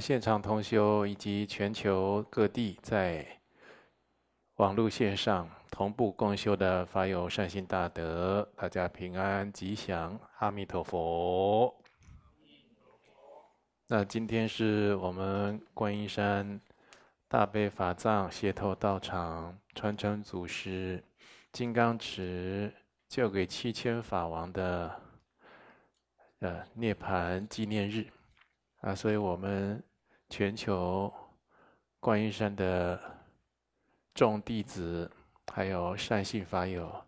现场同修以及全球各地在网络线上同步共修的法友善心大德，大家平安吉祥，阿弥陀佛。那今天是我们观音山大悲法藏协同道场传承祖师金刚持教给七千法王的呃涅槃纪念日。啊，所以我们全球观音山的众弟子，还有善信法友，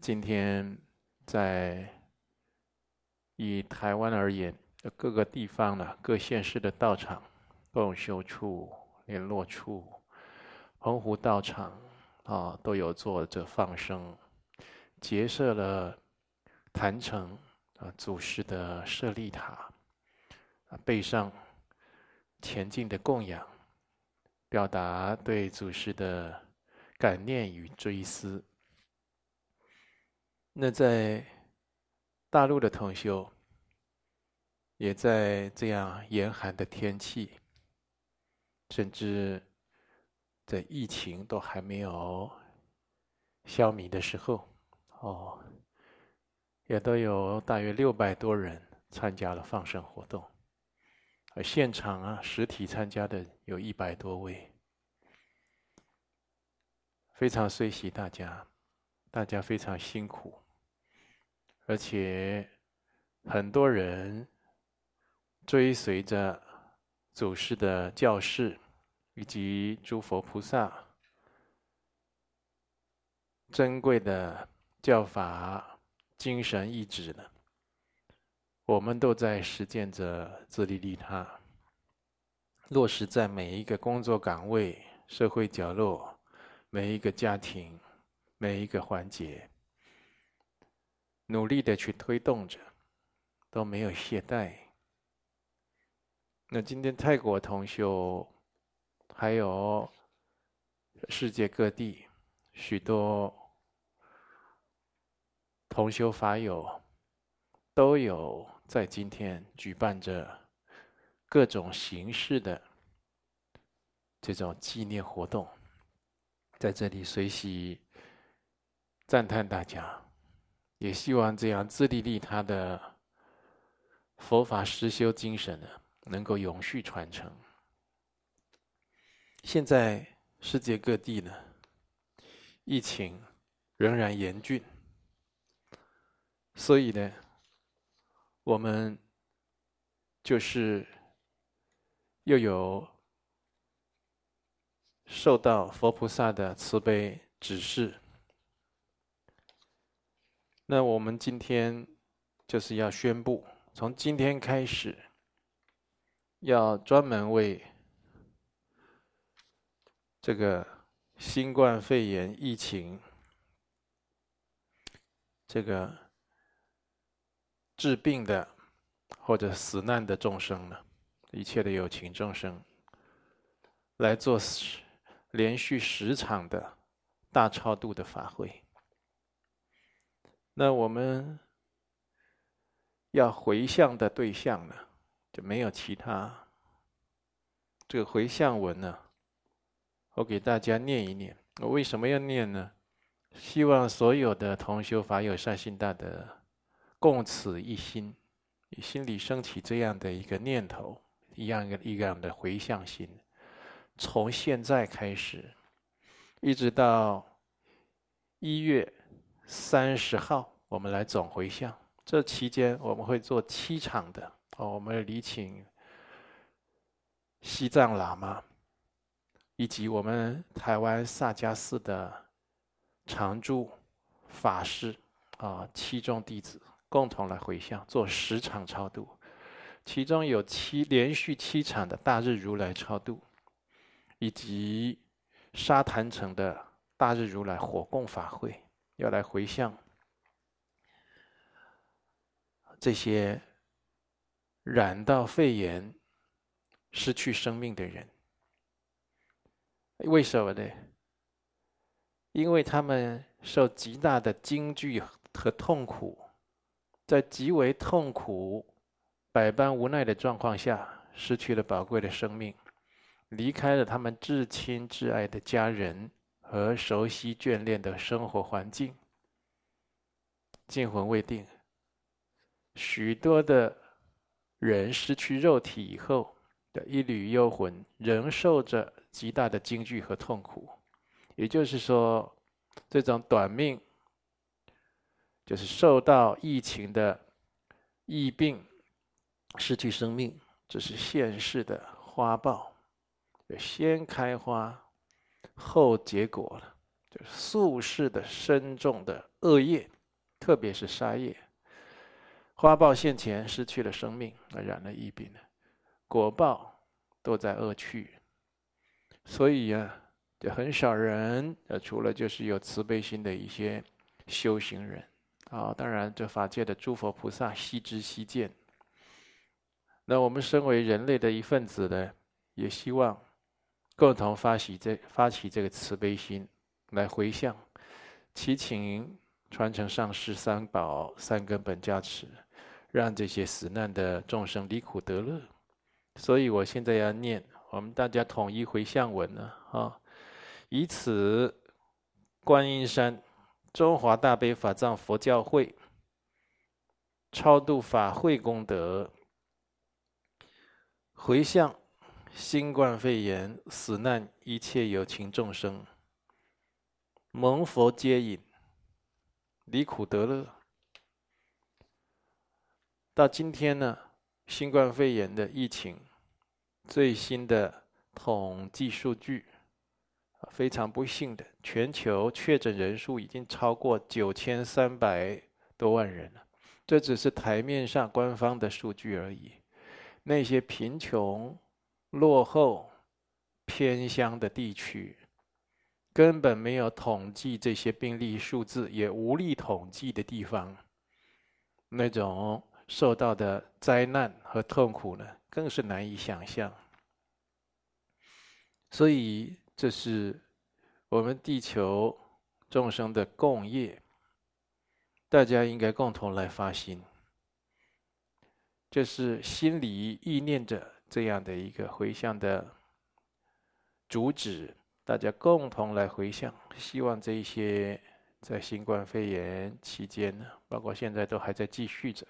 今天在以台湾而言，各个地方呢，各县市的道场、共修处、联络处、澎湖道场啊，都有做这放生，结设了坛城啊，祖师的舍利塔。背上前进的供养，表达对祖师的感念与追思。那在大陆的同修，也在这样严寒的天气，甚至在疫情都还没有消弭的时候，哦，也都有大约六百多人参加了放生活动。现场啊，实体参加的有一百多位，非常随喜大家，大家非常辛苦，而且很多人追随着祖师的教示以及诸佛菩萨珍贵的教法精神意志呢。我们都在实践着自利利他，落实在每一个工作岗位、社会角落、每一个家庭、每一个环节，努力的去推动着，都没有懈怠。那今天泰国同修，还有世界各地许多同修法友，都有。在今天举办着各种形式的这种纪念活动，在这里随喜赞叹大家，也希望这样自利利他的佛法实修精神呢，能够永续传承。现在世界各地呢，疫情仍然严峻，所以呢。我们就是又有受到佛菩萨的慈悲指示，那我们今天就是要宣布，从今天开始，要专门为这个新冠肺炎疫情这个。治病的或者死难的众生呢，一切的有情众生，来做十连续十场的大超度的法会。那我们要回向的对象呢，就没有其他。这个回向文呢，我给大家念一念。我为什么要念呢？希望所有的同修法友善心大德。共此一心，心里升起这样的一个念头，一样一个一样的回向心。从现在开始，一直到一月三十号，我们来总回向。这期间我们会做七场的哦，我们礼请西藏喇嘛，以及我们台湾萨迦寺的常住法师啊，七众弟子。共同来回向，做十场超度，其中有七连续七场的大日如来超度，以及沙坛城的大日如来火供法会，要来回向这些染到肺炎、失去生命的人。为什么呢？因为他们受极大的惊惧和痛苦。在极为痛苦、百般无奈的状况下，失去了宝贵的生命，离开了他们至亲至爱的家人和熟悉眷恋的生活环境，惊魂未定。许多的人失去肉体以后的一缕幽魂，仍受着极大的惊惧和痛苦。也就是说，这种短命，就是受到疫情的疫病，失去生命，这是现世的花报。先开花，后结果了，就是宿世的深重的恶业，特别是杀业。花报现前失去了生命，而染了疫病，果报都在恶趣。所以呀、啊，就很少人，呃，除了就是有慈悲心的一些修行人，啊，当然这法界的诸佛菩萨悉知悉见。那我们身为人类的一份子呢，也希望。共同发起这发起这个慈悲心，来回向，祈请传承上师三宝三根本加持，让这些死难的众生离苦得乐。所以我现在要念我们大家统一回向文呢，啊，以此观音山中华大悲法藏佛教会超度法会功德回向。新冠肺炎死难一切有情众生，蒙佛接引，离苦得乐。到今天呢，新冠肺炎的疫情最新的统计数据，非常不幸的，全球确诊人数已经超过九千三百多万人了。这只是台面上官方的数据而已，那些贫穷。落后、偏乡的地区，根本没有统计这些病例数字，也无力统计的地方，那种受到的灾难和痛苦呢，更是难以想象。所以，这是我们地球众生的共业，大家应该共同来发心，就是心里意念着。这样的一个回向的主旨，大家共同来回向，希望这一些在新冠肺炎期间呢，包括现在都还在继续着，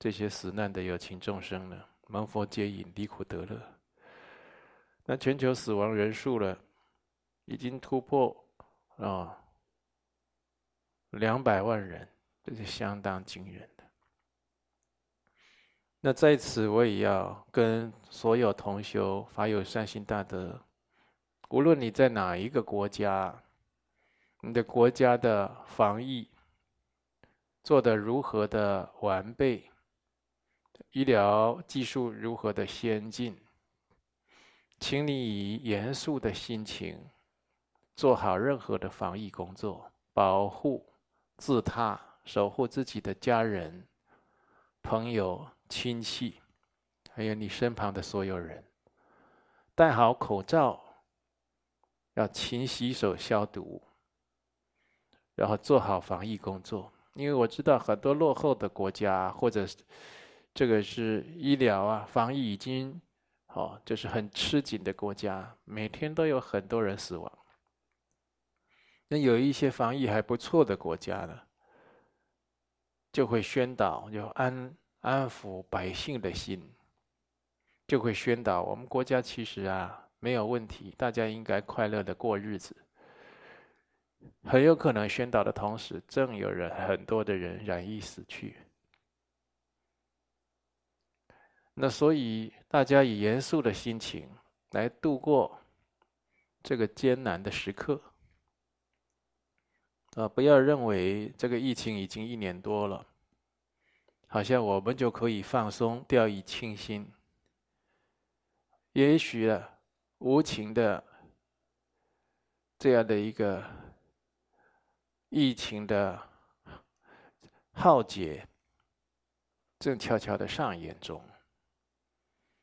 这些死难的有情众生呢，蒙佛接引，离苦得乐。那全球死亡人数呢，已经突破啊两百万人，这是相当惊人。那在此，我也要跟所有同修、法友善心大德，无论你在哪一个国家，你的国家的防疫做得如何的完备，医疗技术如何的先进，请你以严肃的心情做好任何的防疫工作，保护自他，守护自己的家人、朋友。亲戚，还有你身旁的所有人，戴好口罩，要勤洗手消毒，然后做好防疫工作。因为我知道很多落后的国家，或者这个是医疗啊、防疫已经哦，就是很吃紧的国家，每天都有很多人死亡。那有一些防疫还不错的国家呢，就会宣导就安。安抚百姓的心，就会宣导我们国家其实啊没有问题，大家应该快乐的过日子。很有可能宣导的同时，正有人很多的人染疫死去。那所以大家以严肃的心情来度过这个艰难的时刻。啊，不要认为这个疫情已经一年多了。好像我们就可以放松、掉以轻心。也许啊，无情的这样的一个疫情的浩劫，正悄悄的上演中。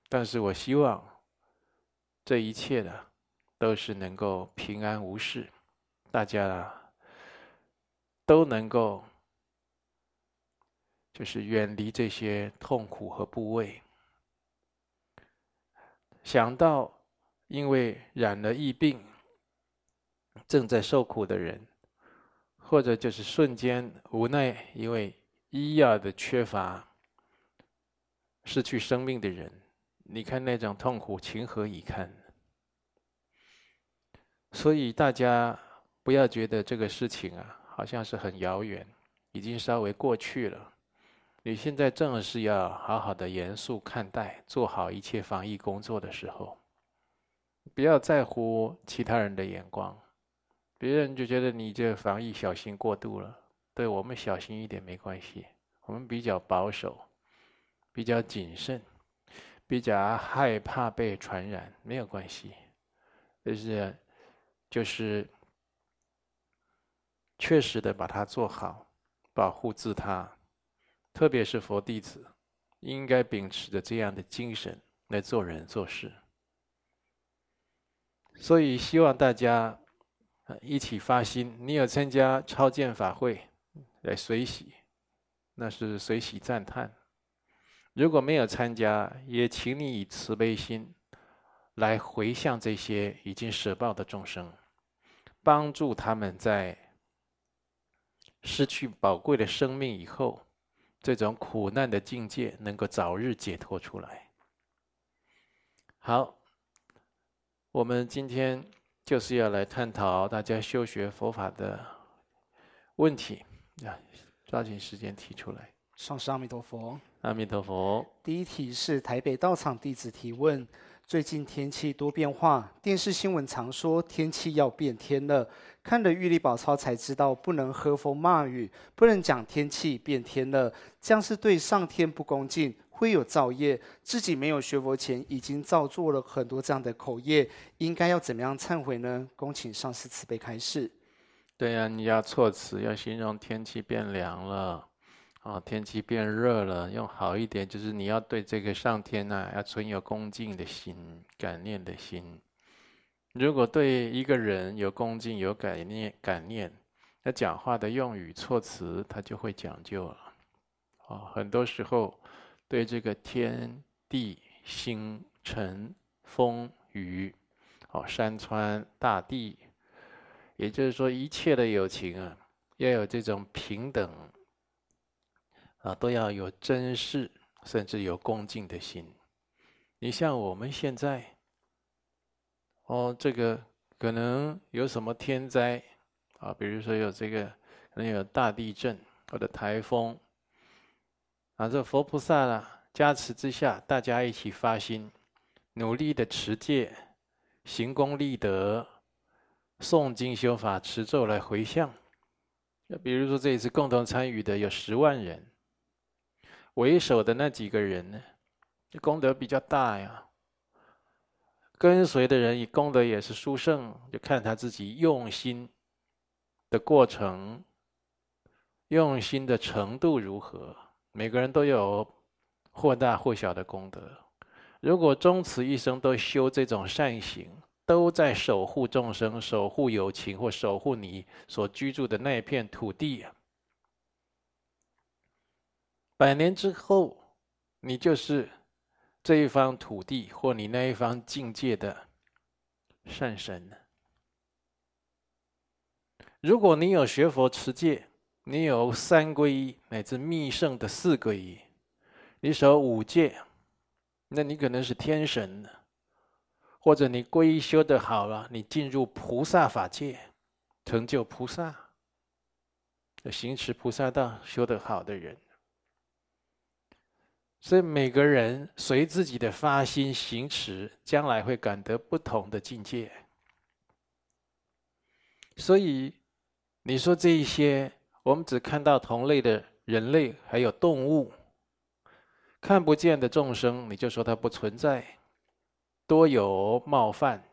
但是我希望这一切呢，都是能够平安无事，大家啊都能够。就是远离这些痛苦和部位，想到因为染了疫病，正在受苦的人，或者就是瞬间无奈因为医药的缺乏失去生命的人，你看那种痛苦，情何以堪？所以大家不要觉得这个事情啊，好像是很遥远，已经稍微过去了。你现在正是要好好的严肃看待，做好一切防疫工作的时候，不要在乎其他人的眼光，别人就觉得你这防疫小心过度了，对我们小心一点没关系，我们比较保守，比较谨慎，比较害怕被传染，没有关系，就是就是确实的把它做好，保护自他。特别是佛弟子，应该秉持着这样的精神来做人做事。所以希望大家一起发心。你有参加超荐法会来随喜，那是随喜赞叹；如果没有参加，也请你以慈悲心来回向这些已经舍报的众生，帮助他们在失去宝贵的生命以后。这种苦难的境界能够早日解脱出来。好，我们今天就是要来探讨大家修学佛法的问题啊，抓紧时间提出来。上师阿弥陀佛，阿弥陀佛。第一题是台北道场弟子提问。最近天气多变化，电视新闻常说天气要变天了。看了《玉历宝钞》才知道，不能喝风骂雨，不能讲天气变天了，这样是对上天不恭敬，会有造业。自己没有学佛前，已经造作了很多这样的口业，应该要怎么样忏悔呢？恭请上师慈悲开示。对呀、啊，你要措辞，要形容天气变凉了。啊，天气变热了，用好一点，就是你要对这个上天呐、要存有恭敬的心、感念的心。如果对一个人有恭敬、有感念、感念，那讲话的用语措辞，他就会讲究了。哦，很多时候对这个天地星辰风雨，哦，山川大地，也就是说一切的友情啊，要有这种平等。啊，都要有珍视，甚至有恭敬的心。你像我们现在，哦，这个可能有什么天灾啊？比如说有这个，可能有大地震或者台风。啊，这佛菩萨啊加持之下，大家一起发心，努力的持戒、行功立德、诵经修法、持咒来回向。那比如说这一次共同参与的有十万人。为首的那几个人呢，功德比较大呀。跟随的人以功德也是殊胜，就看他自己用心的过程，用心的程度如何。每个人都有或大或小的功德。如果终此一生都修这种善行，都在守护众生、守护友情或守护你所居住的那一片土地。百年之后，你就是这一方土地或你那一方境界的善神。如果你有学佛持戒，你有三皈依乃至密乘的四皈依，你守五戒，那你可能是天神；或者你皈依修得好了，你进入菩萨法界，成就菩萨，行持菩萨道修得好的人。所以每个人随自己的发心行持，将来会感得不同的境界。所以你说这一些，我们只看到同类的人类还有动物，看不见的众生，你就说它不存在，多有冒犯，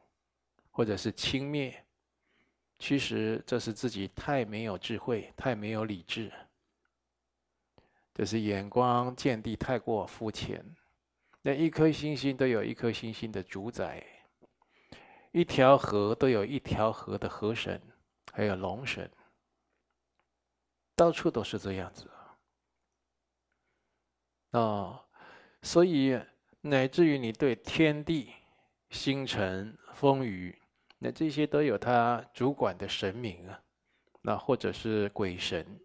或者是轻蔑。其实这是自己太没有智慧，太没有理智。就是眼光见地太过肤浅，那一颗星星都有一颗星星的主宰，一条河都有一条河的河神，还有龙神，到处都是这样子。哦，所以乃至于你对天地星辰、风雨，那这些都有他主管的神明啊，那或者是鬼神，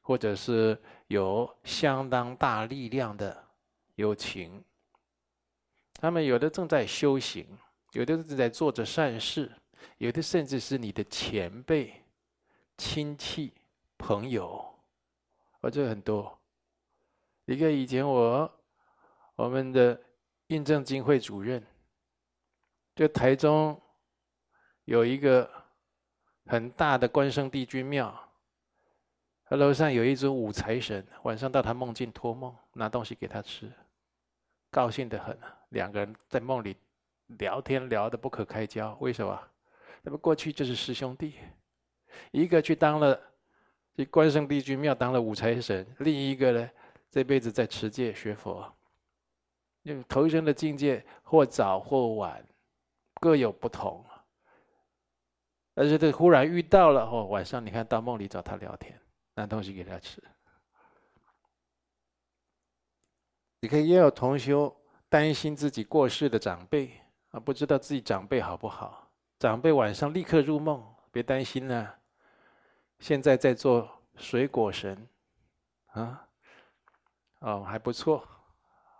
或者是有相当大力量的有情，他们有的正在修行，有的正在做着善事，有的甚至是你的前辈、亲戚、朋友，哦，这很多。一个以前我我们的印证经会主任。就台中有一个很大的关圣帝君庙，他楼上有一尊五财神，晚上到他梦境托梦，拿东西给他吃，高兴得很。两个人在梦里聊天聊得不可开交，为什么？那么过去就是师兄弟，一个去当了去关圣帝君庙当了五财神，另一个呢这辈子在持戒学佛，就投生的境界或早或晚。各有不同，但是这忽然遇到了哦，晚上你看到梦里找他聊天，拿东西给他吃。你可以也有同修担心自己过世的长辈啊，不知道自己长辈好不好？长辈晚上立刻入梦，别担心了。现在在做水果神啊，哦还不错，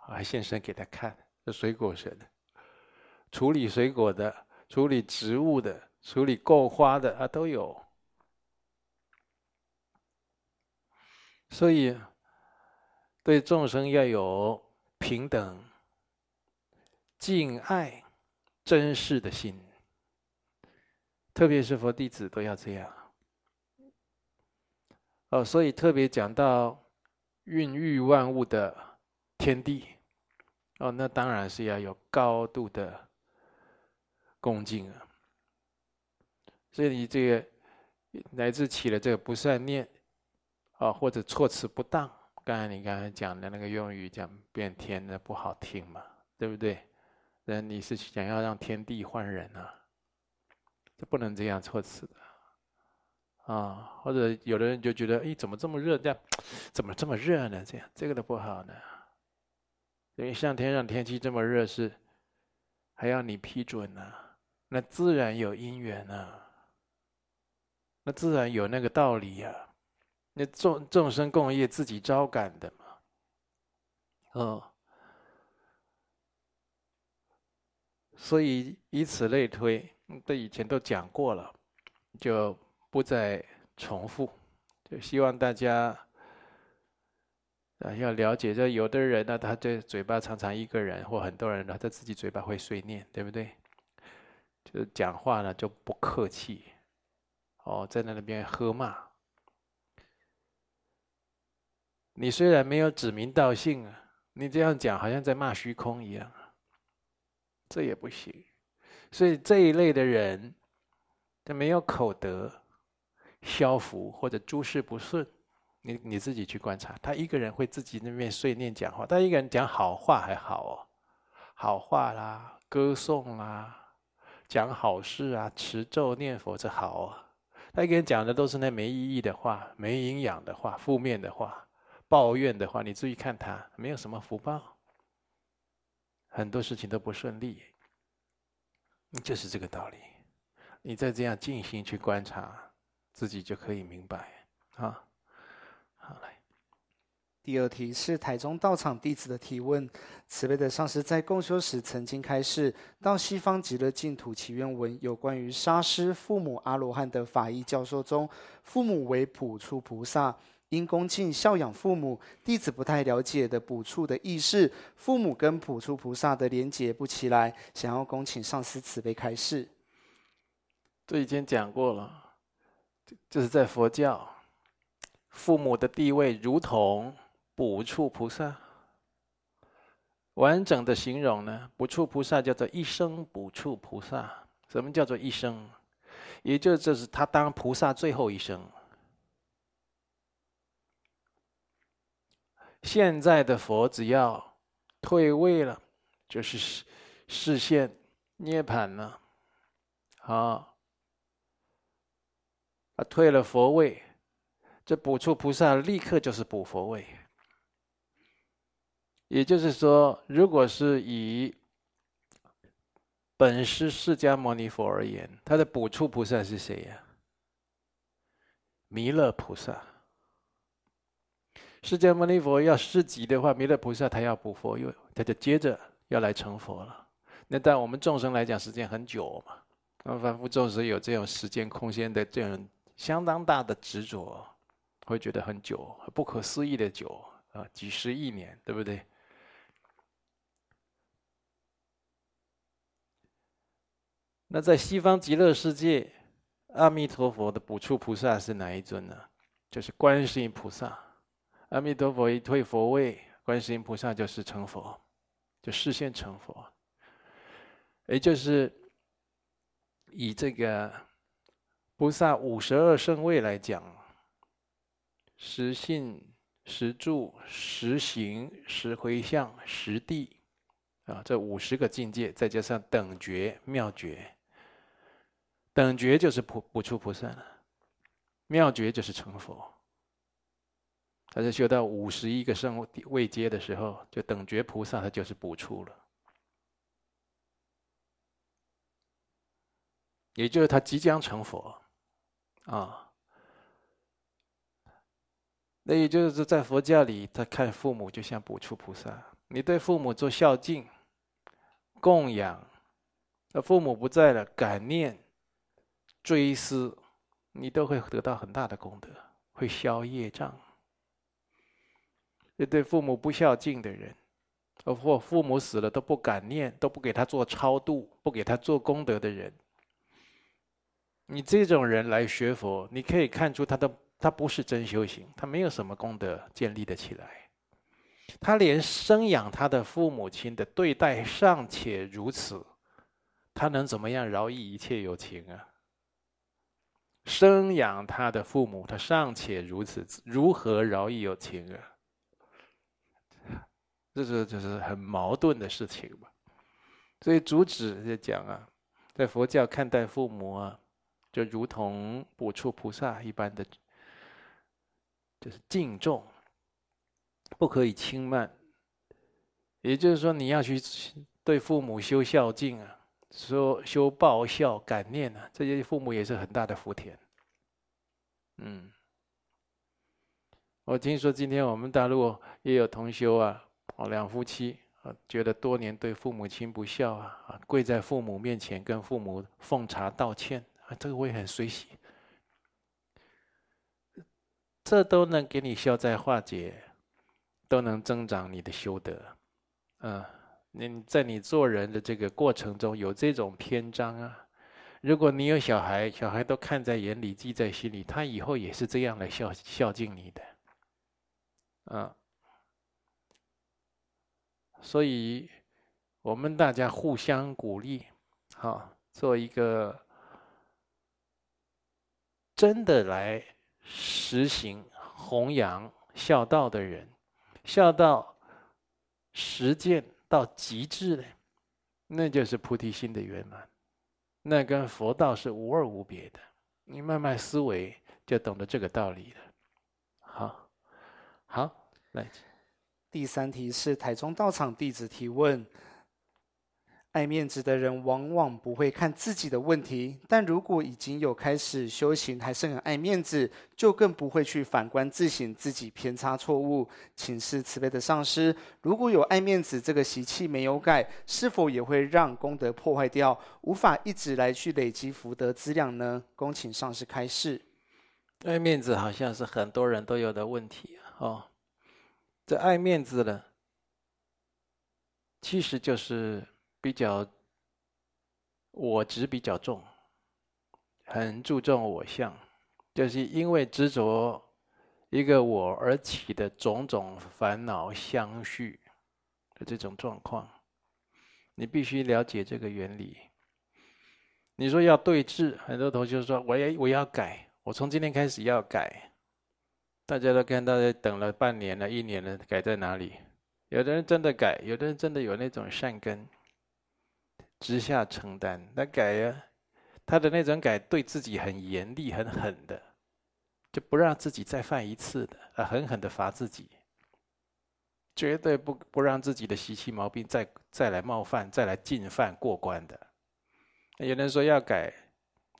还现身给他看，这水果神。处理水果的、处理植物的、处理供花的啊，都有。所以，对众生要有平等、敬爱、珍视的心，特别是佛弟子都要这样。哦，所以特别讲到孕育万物的天地，哦，那当然是要有高度的。恭敬啊！所以你这个乃至起了这个不善念啊，或者措辞不当，刚才你刚才讲的那个用语讲变天的不好听嘛，对不对？那你是想要让天地换人啊？这不能这样措辞的啊！或者有的人就觉得，哎，怎么这么热？这样怎么这么热呢？这样这个都不好呢。因为上天让天气这么热，是还要你批准呢、那自然有因缘啊，那自然有那个道理呀、啊。那众众生共业自己招感的嘛，哦。所以以此类推，这以前都讲过了，就不再重复。就希望大家啊要了解，这有的人呢，他这嘴巴常常一个人或很多人呢，他自己嘴巴会碎念，对不对？就讲话呢就不客气，哦，在那边喝骂。你虽然没有指名道姓啊，你这样讲好像在骂虚空一样，这也不行。所以这一类的人，他没有口德、消福或者诸事不顺，你你自己去观察，他一个人会自己那边碎念讲话，他一个人讲好话还好哦，好话啦，歌颂啦。讲好事啊，持咒念佛这好啊。他一个人讲的都是那没意义的话，没营养的话，负面的话，抱怨的话。你注意看他，没有什么福报，很多事情都不顺利。就是这个道理。你再这样静心去观察，自己就可以明白啊。好来。第二题是台中道场弟子的提问：慈悲的上师在共修时曾经开示，到西方极乐净土祈愿文有关于杀师父母阿罗汉的法义教授中，父母为普处菩萨，因恭敬孝养父母。弟子不太了解的补处的意思，父母跟补处菩萨的连结不起来，想要恭请上师慈悲开示。这已经讲过了，这是在佛教，父母的地位如同。补处菩萨，完整的形容呢？补处菩萨叫做一生补处菩萨。什么叫做一生？也就这是他当菩萨最后一生。现在的佛只要退位了，就是示现涅槃了。好，他退了佛位，这补处菩萨立刻就是补佛位。也就是说，如果是以本师释迦牟尼佛而言，他的补处菩萨是谁呀？弥勒菩萨。释迦牟尼佛要示寂的话，弥勒菩萨他要补佛，因为他就接着要来成佛了。那但我们众生来讲，时间很久嘛。那凡夫众生有这种时间空间的这种相当大的执着，会觉得很久，不可思议的久啊，几十亿年，对不对？那在西方极乐世界，阿弥陀佛的补处菩萨是哪一尊呢？就是观世音菩萨。阿弥陀佛一退佛位，观世音菩萨就是成佛，就示现成佛。也就是以这个菩萨五十二圣位来讲，实信、实住、实行、实回向、实地，啊，这五十个境界，再加上等觉、妙觉。等觉就是补补处菩萨了，妙觉就是成佛。他在修到五十一个圣位阶的时候，就等觉菩萨，他就是补处了。也就是他即将成佛，啊，那也就是在佛教里，他看父母就像补处菩萨，你对父母做孝敬、供养，那父母不在了，感念、追思，你都会得到很大的功德，会消业障。对父母不孝敬的人，或父母死了都不敢念，都不给他做超度，不给他做功德的人，你这种人来学佛，你可以看出他的他不是真修行，他没有什么功德建立的起来，他连生养他的父母亲的对待尚且如此，他能怎么样饶益一切有情啊？生养他的父母，他尚且如此，如何饶益有情啊？这是就是很矛盾的事情嘛，所以主旨就讲啊，在佛教看待父母啊，就如同补处菩萨一般的，就是敬重，不可以轻慢。也就是说，你要去对父母修孝敬啊，说修报孝感念啊，这些父母也是很大的福田。嗯，我听说今天我们大陆也有同修啊。两夫妻啊，觉得多年对父母亲不孝啊，啊，跪在父母面前跟父母奉茶道歉啊，这个我也很随喜，这都能给你消灾化解，都能增长你的修德，啊，你在你做人的这个过程中有这种篇章啊，如果你有小孩，小孩都看在眼里，记在心里，他以后也是这样来孝孝敬你的，啊。所以，我们大家互相鼓励，好，做一个真的来实行弘扬孝道的人，孝道实践到极致的，那就是菩提心的圆满，那跟佛道是无二无别的。你慢慢思维，就懂得这个道理了。好，好，来。第三题是台中道场弟子提问：爱面子的人往往不会看自己的问题，但如果已经有开始修行，还是很爱面子，就更不会去反观自省自己偏差错误。请示慈悲的上师，如果有爱面子这个习气没有改，是否也会让功德破坏掉，无法一直来去累积福德资量呢？恭请上师开示。爱面子好像是很多人都有的问题哦。这爱面子呢，其实就是比较我执比较重，很注重我相，就是因为执着一个我而起的种种烦恼相续的这种状况，你必须了解这个原理。你说要对治，很多同学说我要我要改，我从今天开始要改。大家都看到，等了半年了，一年了，改在哪里？有的人真的改，有的人真的有那种善根，直下承担，他改呀，他的那种改对自己很严厉、很狠的，就不让自己再犯一次的，啊，狠狠的罚自己，绝对不不让自己的习气毛病再再来冒犯、再来进犯过关的，有人说要改，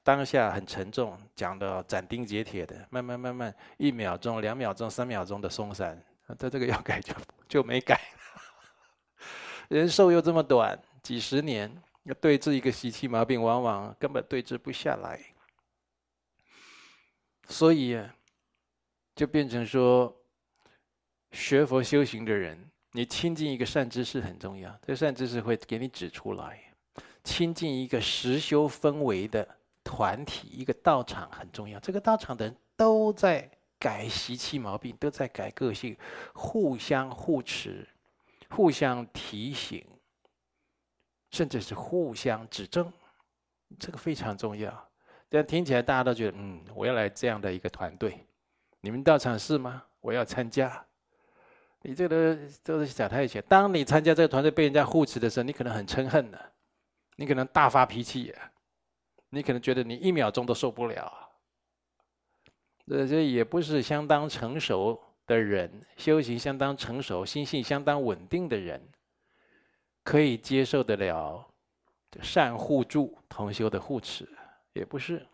当下很沉重，讲的斩钉截铁的，慢慢慢慢，一秒钟、两秒钟、三秒钟的松散，他这个要改就就没改。人寿又这么短，几十年，要对治一个习气毛病，往往根本对治不下来。所以，就变成说，学佛修行的人，你亲近一个善知识很重要，这个善知识会给你指出来。亲近一个实修氛围的团体，一个道场很重要。这个道场的人都在改习气毛病，都在改个性，互相护持。互相提醒，甚至是互相指正，这个非常重要。这样听起来大家都觉得，嗯，我要来这样的一个团队。你们道场是吗？我要参加。你这个都是小太极。当你参加这个团队被人家护持的时候，你可能很嗔恨的，你可能大发脾气，你可能觉得你一秒钟都受不了。这这也不是相当成熟。的人修行相当成熟、心性相当稳定的人，可以接受得了善互助同修的护持，也不是。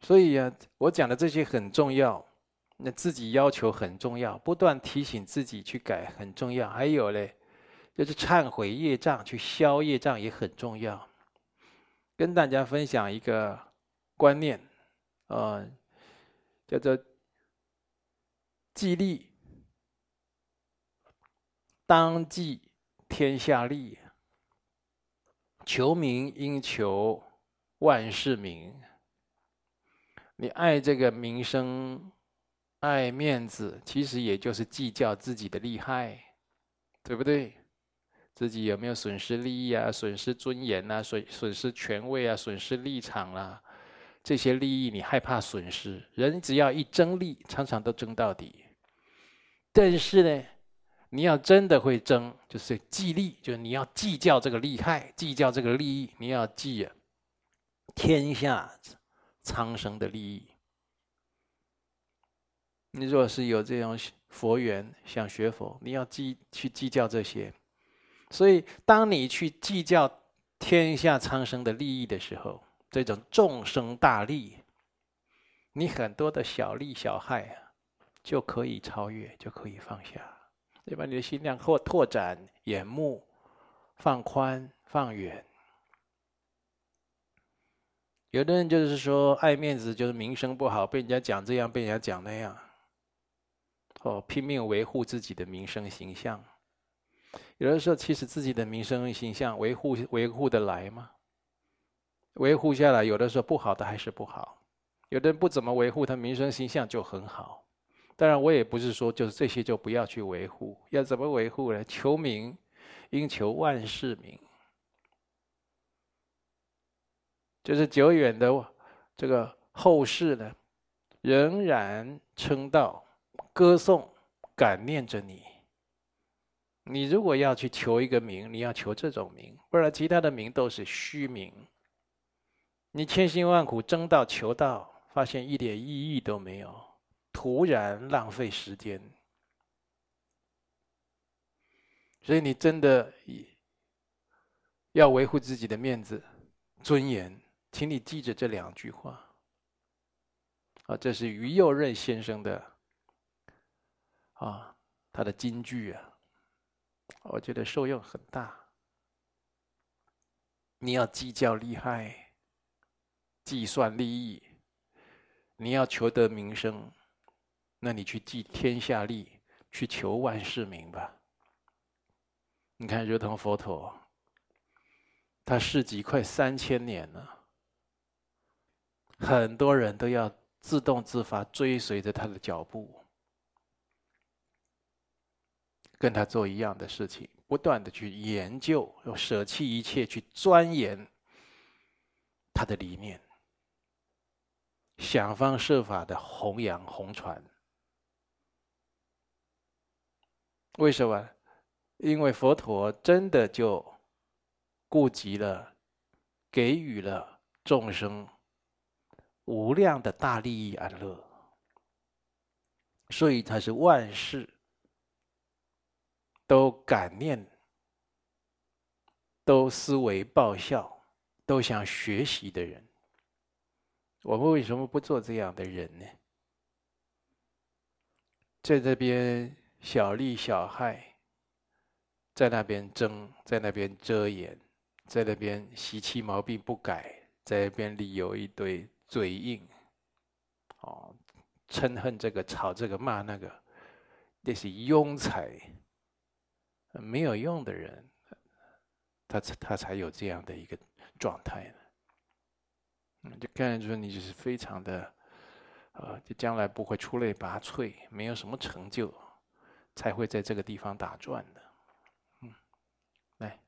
所以呀、啊，我讲的这些很重要，那自己要求很重要，不断提醒自己去改很重要。还有嘞，就是忏悔业障、去消业障也很重要。跟大家分享一个观念，啊、呃。叫做计利，当计天下利。求名应求万世名。你爱这个名声，爱面子，其实也就是计较自己的利害，对不对？自己有没有损失利益啊？损失尊严啊？损损失权位啊？损失立场啊？这些利益你害怕损失，人只要一争利，常常都争到底。但是呢，你要真的会争，就是计利，就是你要计较这个利害，计较这个利益，你要计，天下苍生的利益。你若是有这种佛缘，想学佛，你要计去计较这些。所以，当你去计较天下苍生的利益的时候，这种众生大利，你很多的小利小害啊，就可以超越，就可以放下，对吧？你的心量或拓展眼目，放宽放远。有的人就是说爱面子，就是名声不好，被人家讲这样，被人家讲那样，哦，拼命维护自己的名声形象。有的时候，其实自己的名声形象维护维护得来吗？维护下来，有的时候不好的还是不好，有的人不怎么维护，他名声形象就很好。当然，我也不是说就是这些就不要去维护，要怎么维护呢？求名，应求万世名，就是久远的这个后世呢，仍然称道、歌颂、感念着你。你如果要去求一个名，你要求这种名，不然其他的名都是虚名。你千辛万苦争到求到，发现一点意义都没有，徒然浪费时间。所以你真的要维护自己的面子、尊严，请你记着这两句话。啊，这是于右任先生的啊，他的金句啊，我觉得受用很大。你要计较利害。计算利益，你要求得名声，那你去计天下利，去求万世名吧。你看，如同佛陀，他事迹快三千年了，很多人都要自动自发追随着他的脚步，跟他做一样的事情，不断的去研究，舍弃一切去钻研他的理念。想方设法的弘扬弘传，为什么？因为佛陀真的就顾及了，给予了众生无量的大利益安乐，所以他是万事都感念都思维报效，都想学习的人，我们为什么不做这样的人呢？在这边小利小害，在那边争，在那边遮掩，在那边习气毛病不改，在那边里有一堆嘴硬，哦，嗔恨这个，吵这个，骂那个，那是庸才，没有用的人，他他才有这样的一个状态呢。就看出你就是非常的。呃，就将来不会出类拔萃，没有什么成就，才会在这个地方打转的。嗯，来，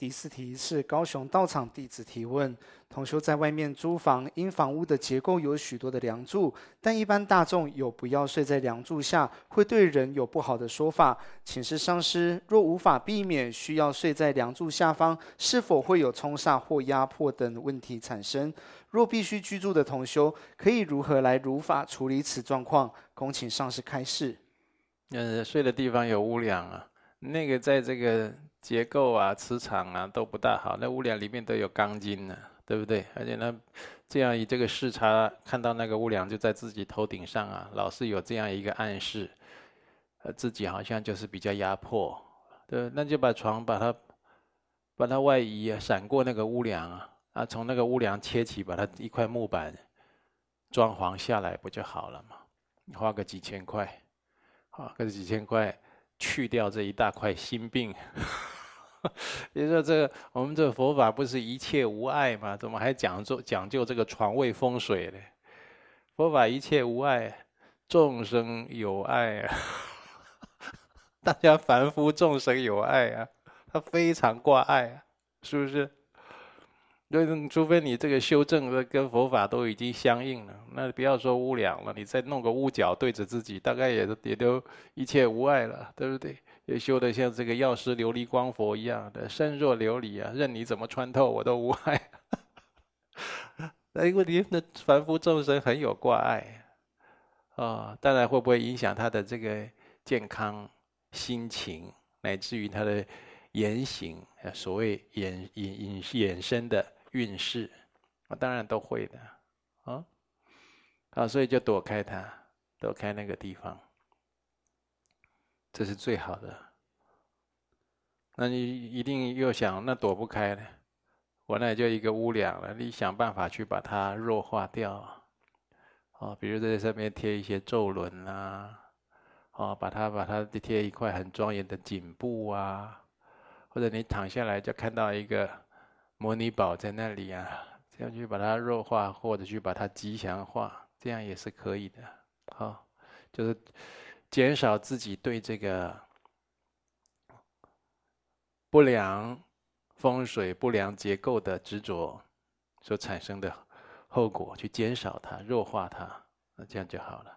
第四题是高雄道场弟子提问：同修在外面租房，因房屋的结构有许多的梁柱，但一般大众有不要睡在梁柱下，会对人有不好的说法。请示上师，若无法避免需要睡在梁柱下方，是否会有冲煞或压迫等问题产生？若必须居住的同修，可以如何来如法处理此状况？恭请上师开示。嗯，睡的地方有屋梁啊，那个在这个结构啊、磁场啊都不大好。那屋梁里面都有钢筋呢，对不对？而且呢，这样以这个视察看到那个屋梁就在自己头顶上啊，老是有这样一个暗示，呃，自己好像就是比较压迫，对，那就把床把它把它外移啊，闪过那个屋梁啊。啊，从那个屋梁切起，把它一块木板装潢下来，不就好了吗？花个几千块，花个几千块，去掉这一大块心病。你说这个，我们这佛法不是一切无碍吗？怎么还讲究讲究这个床位风水呢？佛法一切无碍，众生有爱啊！大家凡夫众生有爱啊，他非常挂碍啊，是不是？除非你这个修正的跟佛法都已经相应了，那不要说屋梁了，你再弄个屋角对着自己，大概也也都一切无碍了，对不对？也修得像这个药师琉璃光佛一样的身若琉璃啊，任你怎么穿透我都无碍。那问题那凡夫众生很有挂碍啊、当然会不会影响他的这个健康、心情，乃至于他的言行啊？所谓衍衍衍衍生的。运势，我当然都会的，啊，啊，所以就躲开它，躲开那个地方，这是最好的。那你一定又想，那躲不开呢？我那就一个屋梁了，你想办法去把它弱化掉，啊，比如在上面贴一些咒轮啊，啊，把它把它贴一块很庄严的颈部啊，或者你躺下来就看到一个。摩尼宝在那里啊，这样去把它弱化，或者去把它吉祥化，这样也是可以的。好，就是减少自己对这个不良风水、不良结构的执着所产生的后果，去减少它、弱化它，那这样就好了。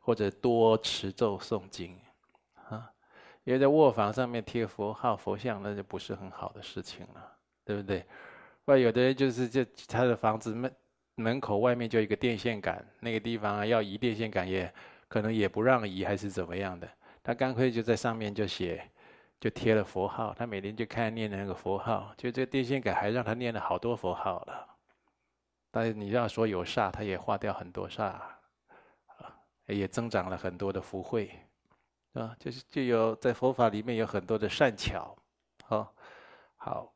或者多持咒诵经啊，因为在卧房上面贴佛号、佛像，那就不是很好的事情了。对不对？或有的人就是这他的房子门门口外面就一个电线杆，那个地方啊要移电线杆也可能也不让移，还是怎么样的？他干脆就在上面就写，就贴了佛号。他每天就看念那个佛号，就这电线杆还让他念了好多佛号了。但是你要说有煞，他也化掉很多煞，啊，也增长了很多的福慧，啊，就是就有在佛法里面有很多的善巧，好，好。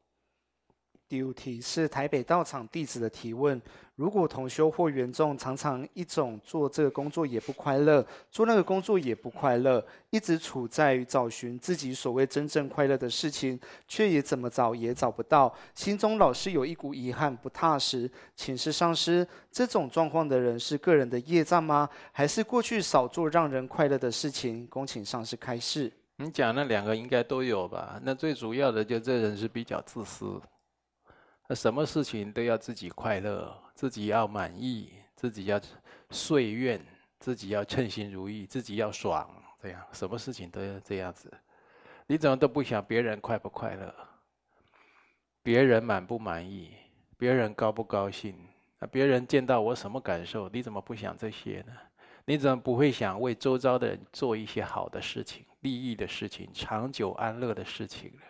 第五题是台北道场弟子的提问：如果同修或缘众常常一种做这个工作也不快乐，做那个工作也不快乐，一直处在于找寻自己所谓真正快乐的事情，却也怎么找也找不到，心中老是有一股遗憾不踏实。请示上师，这种状况的人是个人的业障吗？还是过去少做让人快乐的事情？恭请上师开示。你讲那两个应该都有吧？那最主要的就这人是比较自私。那什么事情都要自己快乐，自己要满意，自己要遂愿，自己要称心如意，自己要爽，这样什么事情都要这样子。你怎么都不想别人快不快乐，别人满不满意，别人高不高兴？那别人见到我什么感受？你怎么不想这些呢？你怎么不会想为周遭的人做一些好的事情、利益的事情、长久安乐的事情呢？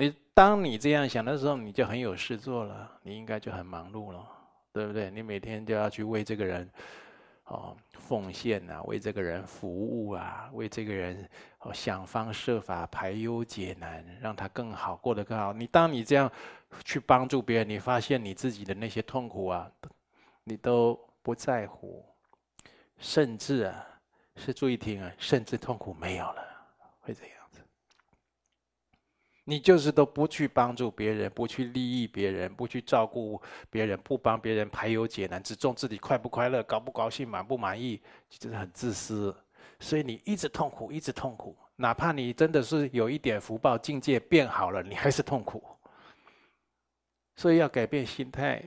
你当你这样想的时候，你就很有事做了，你应该就很忙碌了，对不对？你每天就要去为这个人，哦，奉献啊，为这个人服务啊，为这个人哦想方设法排忧解难，让他更好，过得更好。你当你这样去帮助别人，你发现你自己的那些痛苦啊，你都不在乎，甚至啊，是注意听啊，甚至痛苦没有了，会这样。你就是都不去帮助别人，不去利益别人，不去照顾别人，不帮别人排忧解难，只重自己快不快乐、高不高兴、满不满意，就是很自私。所以你一直痛苦，一直痛苦。哪怕你真的是有一点福报，境界变好了，你还是痛苦。所以要改变心态，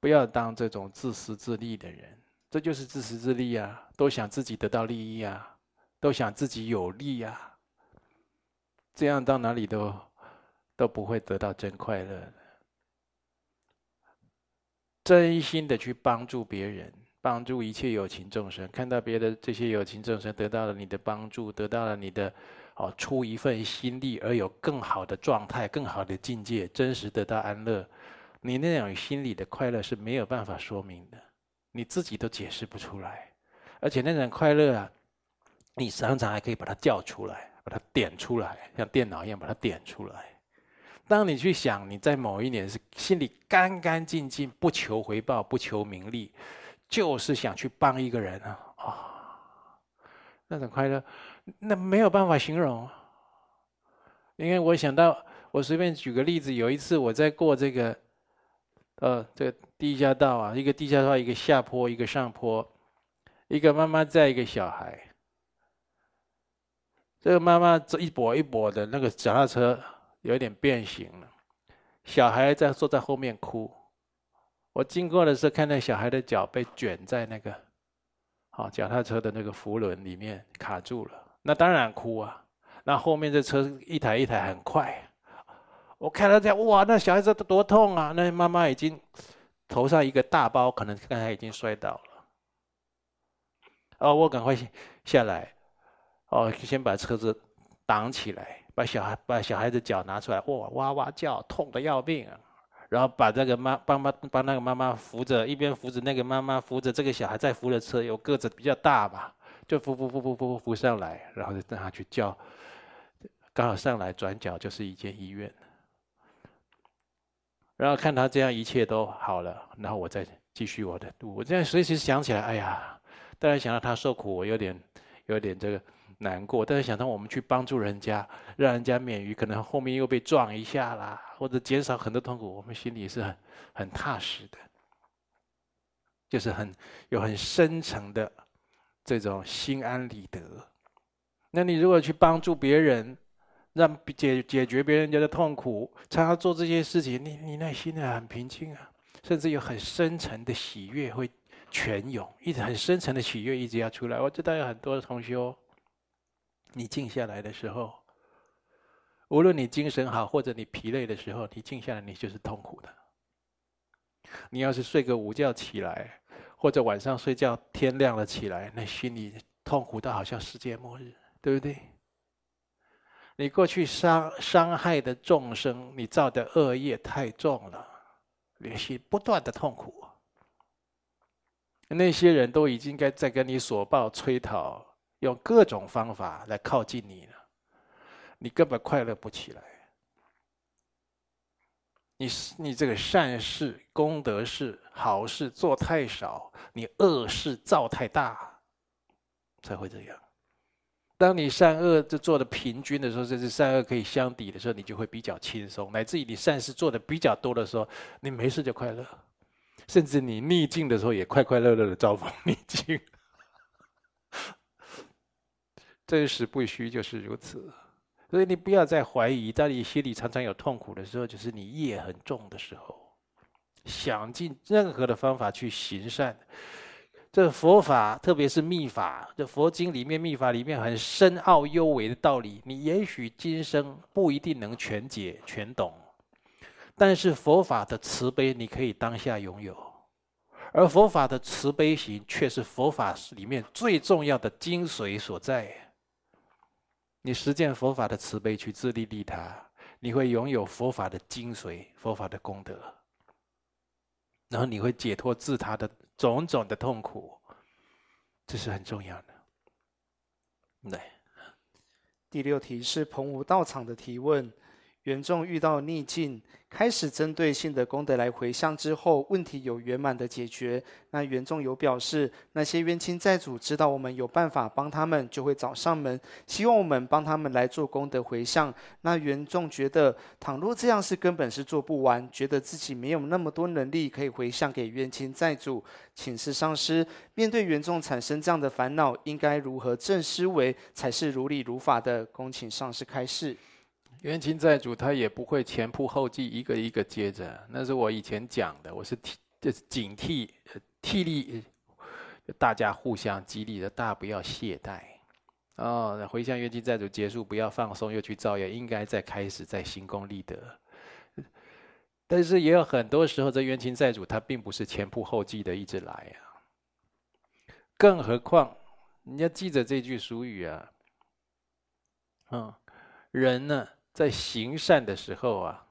不要当这种自私自利的人。这就是自私自利啊，都想自己得到利益啊，都想自己有利啊。这样到哪里都都不会得到真快乐的。真心的去帮助别人，帮助一切有情众生，看到别的这些有情众生得到了你的帮助，得到了你的哦，出一份心力而有更好的状态、更好的境界，真实得到安乐，你那种心里的快乐是没有办法说明的，你自己都解释不出来，而且那种快乐啊，你常常还可以把它叫出来。把它点出来，像电脑一样把它点出来。当你去想你在某一年是心里干干净净，不求回报，不求名利，就是想去帮一个人啊啊、哦，那种快乐，那没有办法形容。因为我想到，我随便举个例子，有一次我在过这个，呃，这个地下道啊，一个地下道，一个下坡，一个上坡，一个妈妈载一个小孩。这个妈妈这一跛一跛的，那个脚踏车有点变形了，小孩在坐在后面哭。我经过的时候，看到小孩的脚被卷在那个，好脚踏车的那个扶轮里面卡住了。那当然哭啊。那后面这车一台一台很快，我看到这样，哇，那小孩子多痛啊！那妈妈已经头上一个大包，可能刚才已经摔倒了。哦，我赶快下来。哦，先把车子挡起来，把小孩把小孩子脚拿出来，哇哇哇叫，痛得要命啊！然后把这个妈帮妈帮那个妈妈扶着，一边扶着那个妈妈扶着这个小孩，再扶着车，有个子比较大嘛，就扶扶扶扶扶扶上来，然后就让他去叫，刚好上来转角就是一间医院，然后看他这样一切都好了，然后我再继续我的路。我这样随时想起来，哎呀，当然想到他受苦，我有点有点这个。难过，但是想到我们去帮助人家，让人家免于可能后面又被撞一下啦，或者减少很多痛苦，我们心里是很很踏实的，就是很有很深层的这种心安理得。那你如果去帮助别人，让解解决别人家的痛苦，常常做这些事情，你你内心呢很平静啊，甚至有很深层的喜悦会泉涌，一直很深层的喜悦一直要出来。我知道有很多的同修。你静下来的时候，无论你精神好或者你疲累的时候，你静下来，你就是痛苦的。你要是睡个午觉起来，或者晚上睡觉天亮了起来，那心里痛苦到好像世界末日，对不对？你过去伤伤害的众生，你造的恶业太重了，连续不断的痛苦。那些人都已经该在跟你索报催讨。用各种方法来靠近你呢，你根本快乐不起来。你你这个善事、功德事、好事做太少，你恶事造太大，才会这样。当你善恶就做的平均的时候，甚至善恶可以相抵的时候，你就会比较轻松。乃至于你善事做的比较多的时候，你没事就快乐，甚至你逆境的时候也快快乐乐的招逢逆境。真实不虚就是如此，所以你不要再怀疑。当你心里常常有痛苦的时候，就是你业很重的时候。想尽任何的方法去行善，这佛法特别是密法，这佛经里面密法里面很深奥幽微的道理，你也许今生不一定能全解全懂，但是佛法的慈悲你可以当下拥有，而佛法的慈悲行却是佛法里面最重要的精髓所在。你实践佛法的慈悲，去自利利他，你会拥有佛法的精髓、佛法的功德，然后你会解脱自他的种种的痛苦，这是很重要的。对，第六题是彭吴道场的提问。缘众遇到逆境，开始针对性的功德来回向之后，问题有圆满的解决。那原众有表示，那些冤亲债主知道我们有办法帮他们，就会找上门，希望我们帮他们来做功德回向。那原众觉得，倘若这样是根本是做不完，觉得自己没有那么多能力可以回向给冤亲债主。请示上师，面对原众产生这样的烦恼，应该如何正思维才是如理如法的？恭请上师开示。冤亲债主他也不会前仆后继，一个一个接着。那是我以前讲的，我是替就是警惕、替力，大家互相激励的，大家不要懈怠。哦，回向冤亲债主结束，不要放松，又去造业，应该再开始再行功立德。但是也有很多时候，这冤亲债主他并不是前仆后继的一直来啊。更何况你要记着这句俗语啊，嗯，人呢？在行善的时候啊，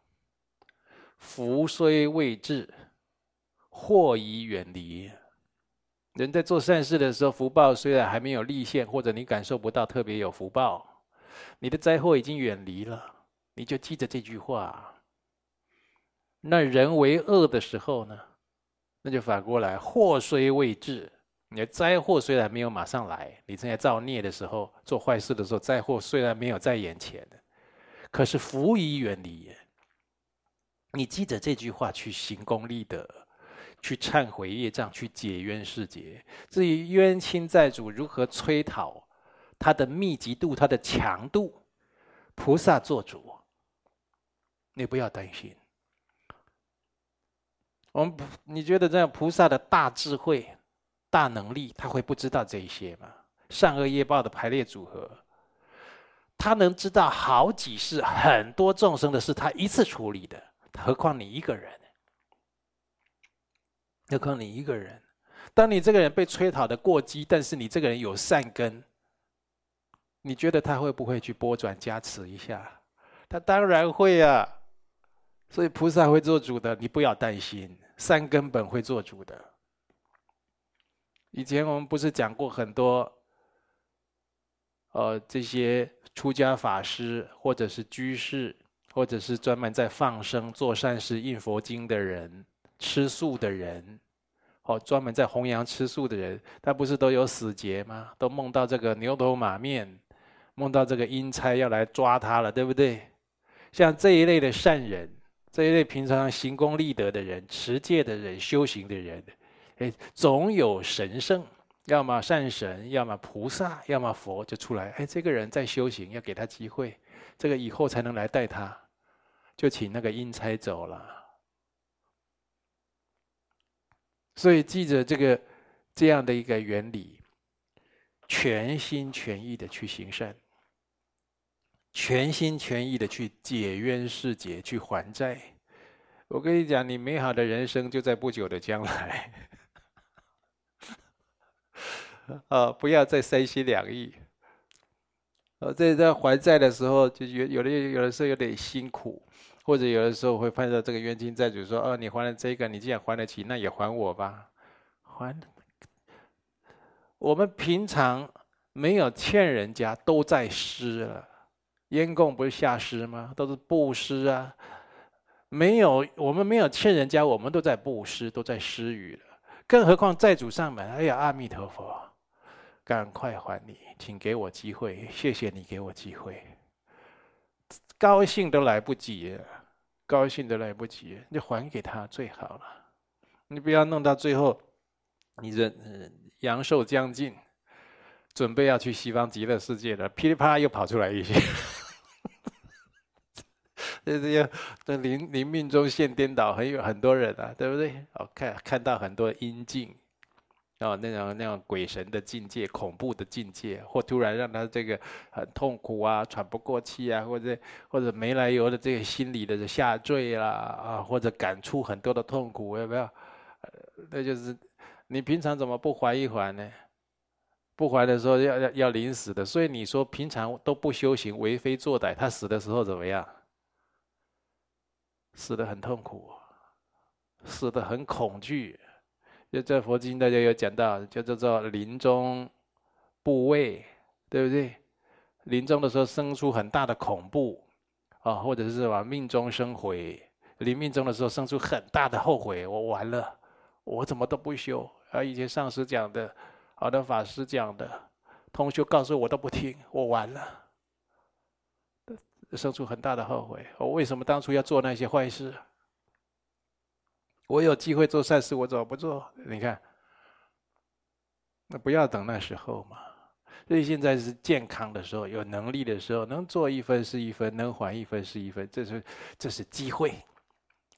福虽未至，祸已远离。人在做善事的时候，福报虽然还没有立现，或者你感受不到特别有福报，你的灾祸已经远离了。你就记着这句话。那人为恶的时候呢，那就反过来，祸虽未至，你的灾祸虽然没有马上来，你正在造孽的时候，做坏事的时候，灾祸虽然没有在眼前可是福已远离，你记着这句话去行功立德，去忏悔业障，去解冤释结。至于冤亲债主如何催讨，他的密集度、他的强度，菩萨做主，你不要担心。我们你觉得这样菩萨的大智慧、大能力，他会不知道这些吗？善恶业报的排列组合。他能知道好几世很多众生的事，他一次处理的，何况你一个人？何况你一个人？当你这个人被催讨的过激，但是你这个人有善根，你觉得他会不会去拨转加持一下？他当然会啊！所以菩萨会做主的，你不要担心，善根本会做主的。以前我们不是讲过很多，呃，这些。出家法师，或者是居士，或者是专门在放生、做善事、印佛经的人，吃素的人，哦，专门在弘扬吃素的人，他不是都有死劫吗？都梦到这个牛头马面，梦到这个阴差要来抓他了，对不对？像这一类的善人，这一类平常行功立德的人、持戒的人、修行的人，哎，总有神圣。要么善神，要么菩萨，要么佛就出来。哎，这个人在修行，要给他机会，这个以后才能来带他。就请那个阴差走了。所以记着这个这样的一个原理，全心全意的去行善，全心全意的去解冤释结，去还债。我跟你讲，你美好的人生就在不久的将来。啊，不要再三心两意。呃，在在还债的时候，就有有的有的时候有点辛苦，或者有的时候会碰到这个冤亲债主说：“哦，你还了这个，你既然还得起，那也还我吧。”还。我们平常没有欠人家，都在施了。烟供不是下施吗？都是布施啊。没有，我们没有欠人家，我们都在布施，都在施予了。更何况债主上门，哎呀，阿弥陀佛。赶快还你，请给我机会，谢谢你给我机会。高兴都来不及，高兴都来不及，你还给他最好了。你不要弄到最后，你人阳寿将尽，准备要去西方极乐世界了，噼里啪啦又跑出来一些。这这要这临临命中现颠倒，很有很多人啊，对不对？哦，看看到很多阴境。哦，那种那种鬼神的境界、恐怖的境界，或突然让他这个很痛苦啊、喘不过气啊，或者或者没来由的这个心理的下坠啦啊，或者感触很多的痛苦，要不要？那就是你平常怎么不还一还呢？不还的时候要要要临死的，所以你说平常都不修行，为非作歹，他死的时候怎么样？死得很痛苦，死得很恐惧。就在佛经，大家有讲到，就叫做临终怖畏，对不对？临终的时候生出很大的恐怖啊，或者是往命中生悔。临命终的时候生出很大的后悔，我完了，我怎么都不修啊？以前上师讲的，好的法师讲的，同修告诉我都不听，我完了，生出很大的后悔。我为什么当初要做那些坏事？我有机会做善事，我怎么不做？你看，那不要等那时候嘛。所以现在是健康的时候，有能力的时候，能做一分是一分，能还一分是一分，这是这是机会，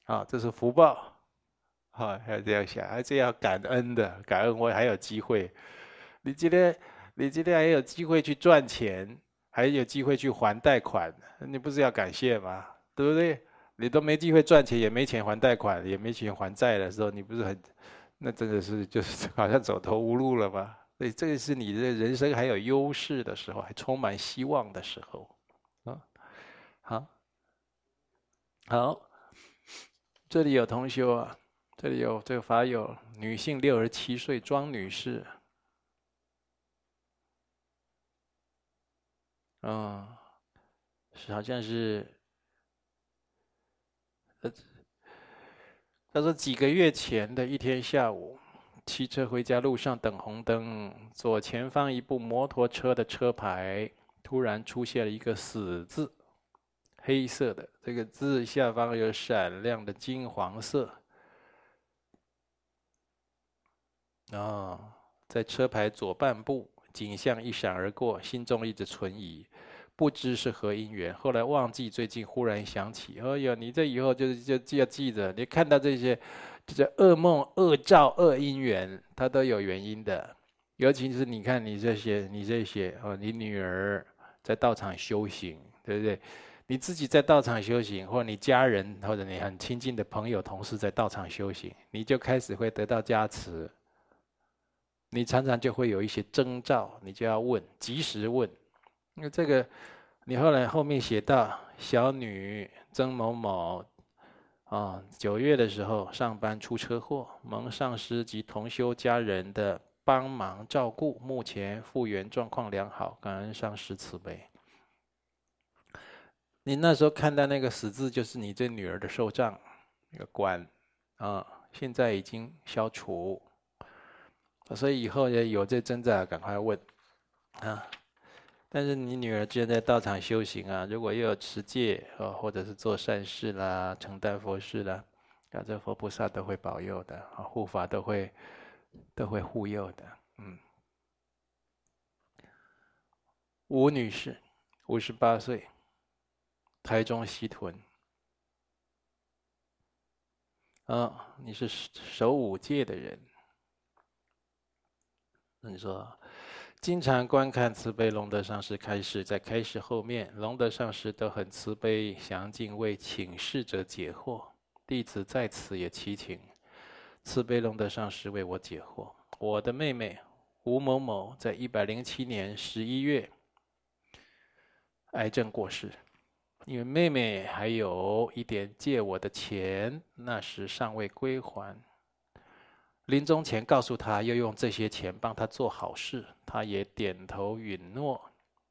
啊，这是福报，啊，要这样想，还是要感恩的，感恩我还有机会。你今天你今天还有机会去赚钱，还有机会去还贷款，你不是要感谢吗？对不对？你都没机会赚钱，也没钱还贷款，也没钱还债的时候，你不是很，那真的是就是好像走投无路了吧？所以这个是你的人生还有优势的时候，还充满希望的时候，啊，好，好，这里有同修啊，这里有这个法友，女性六十七岁，庄女士，嗯，是好像是，他说几个月前的一天下午。骑车回家路上等红灯，左前方一部摩托车的车牌突然出现了一个“死”字，黑色的，这个字下方有闪亮的金黄色。啊、在车牌左半部，景象一闪而过，心中一直存疑，不知是何因缘。后来忘记，最近忽然想起，哎呦，你这以后就就就要记着，你看到这些。这些噩梦、恶兆、恶因缘，它都有原因的。尤其是你看你这些、你这些哦，你女儿在道场修行，对不对？你自己在道场修行，或者你家人或者你很亲近的朋友、同事在道场修行，你就开始会得到加持。你常常就会有一些征兆，你就要问，及时问。因为这个，你后来后面写到小女曾某某。啊，九月的时候上班出车祸，蒙上师及同修家人的帮忙照顾，目前复原状况良好，感恩上师慈悲。你那时候看到那个死字，就是你这女儿的寿障，那个关啊，现在已经消除，所以以后也有这征兆，赶快问啊。但是你女儿既然在道场修行啊，如果又有持戒啊，或者是做善事啦、承担佛事啦，啊，这佛菩萨都会保佑的啊，护法都会都会护佑的。嗯，吴女士，五十八岁，台中西屯。啊，你是守五戒的人，那你说？经常观看慈悲龙德上师开示，在开示后面，龙德上师都很慈悲详尽为请示者解惑。弟子在此也祈请慈悲龙德上师为我解惑。我的妹妹吴某某在一百零七年十一月癌症过世，因为妹妹还有一点借我的钱，那时尚未归还。临终前告诉他要用这些钱帮他做好事，他也点头允诺，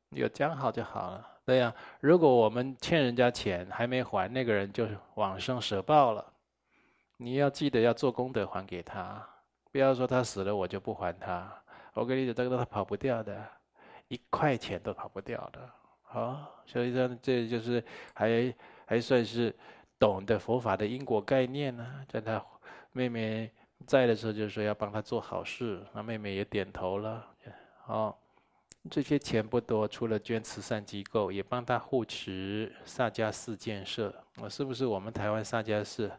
有讲好就好了。对呀，如果我们欠人家钱还没还，那个人就往生舍报了。你要记得要做功德还给他，不要说他死了我就不还他。我跟你讲，这个他跑不掉的，一块钱都跑不掉的。好，所以说这就是还还算是懂得佛法的因果概念呢。在他妹妹。在的时候就是说要帮他做好事，那妹妹也点头了。好，这些钱不多，除了捐慈善机构，也帮他护持萨迦寺建设。我是不是我们台湾萨迦寺？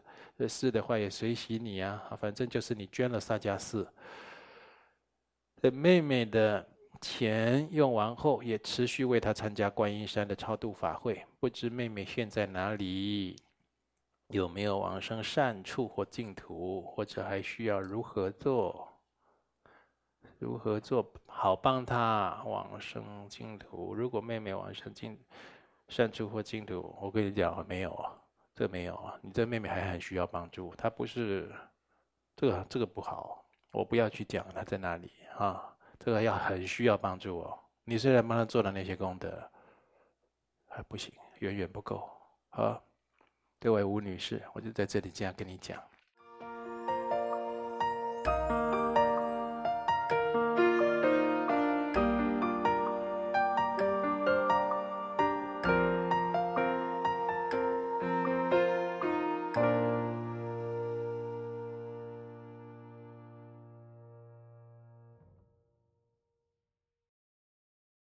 是的话也随喜你啊，反正就是你捐了萨迦寺。这妹妹的钱用完后，也持续为她参加观音山的超度法会。不知妹妹现在哪里？有没有往生善处或净土，或者还需要如何做？如何做好帮他往生净土？如果妹妹往生净善处或净土，我跟你讲，没有啊，这没有啊，你这妹妹还很需要帮助，她不是这个这个不好，我不要去讲她在哪里啊，这个要很需要帮助哦。你虽然帮她做了那些功德，还不行，远远不够啊。这位吴女士，我就在这里这样跟你讲。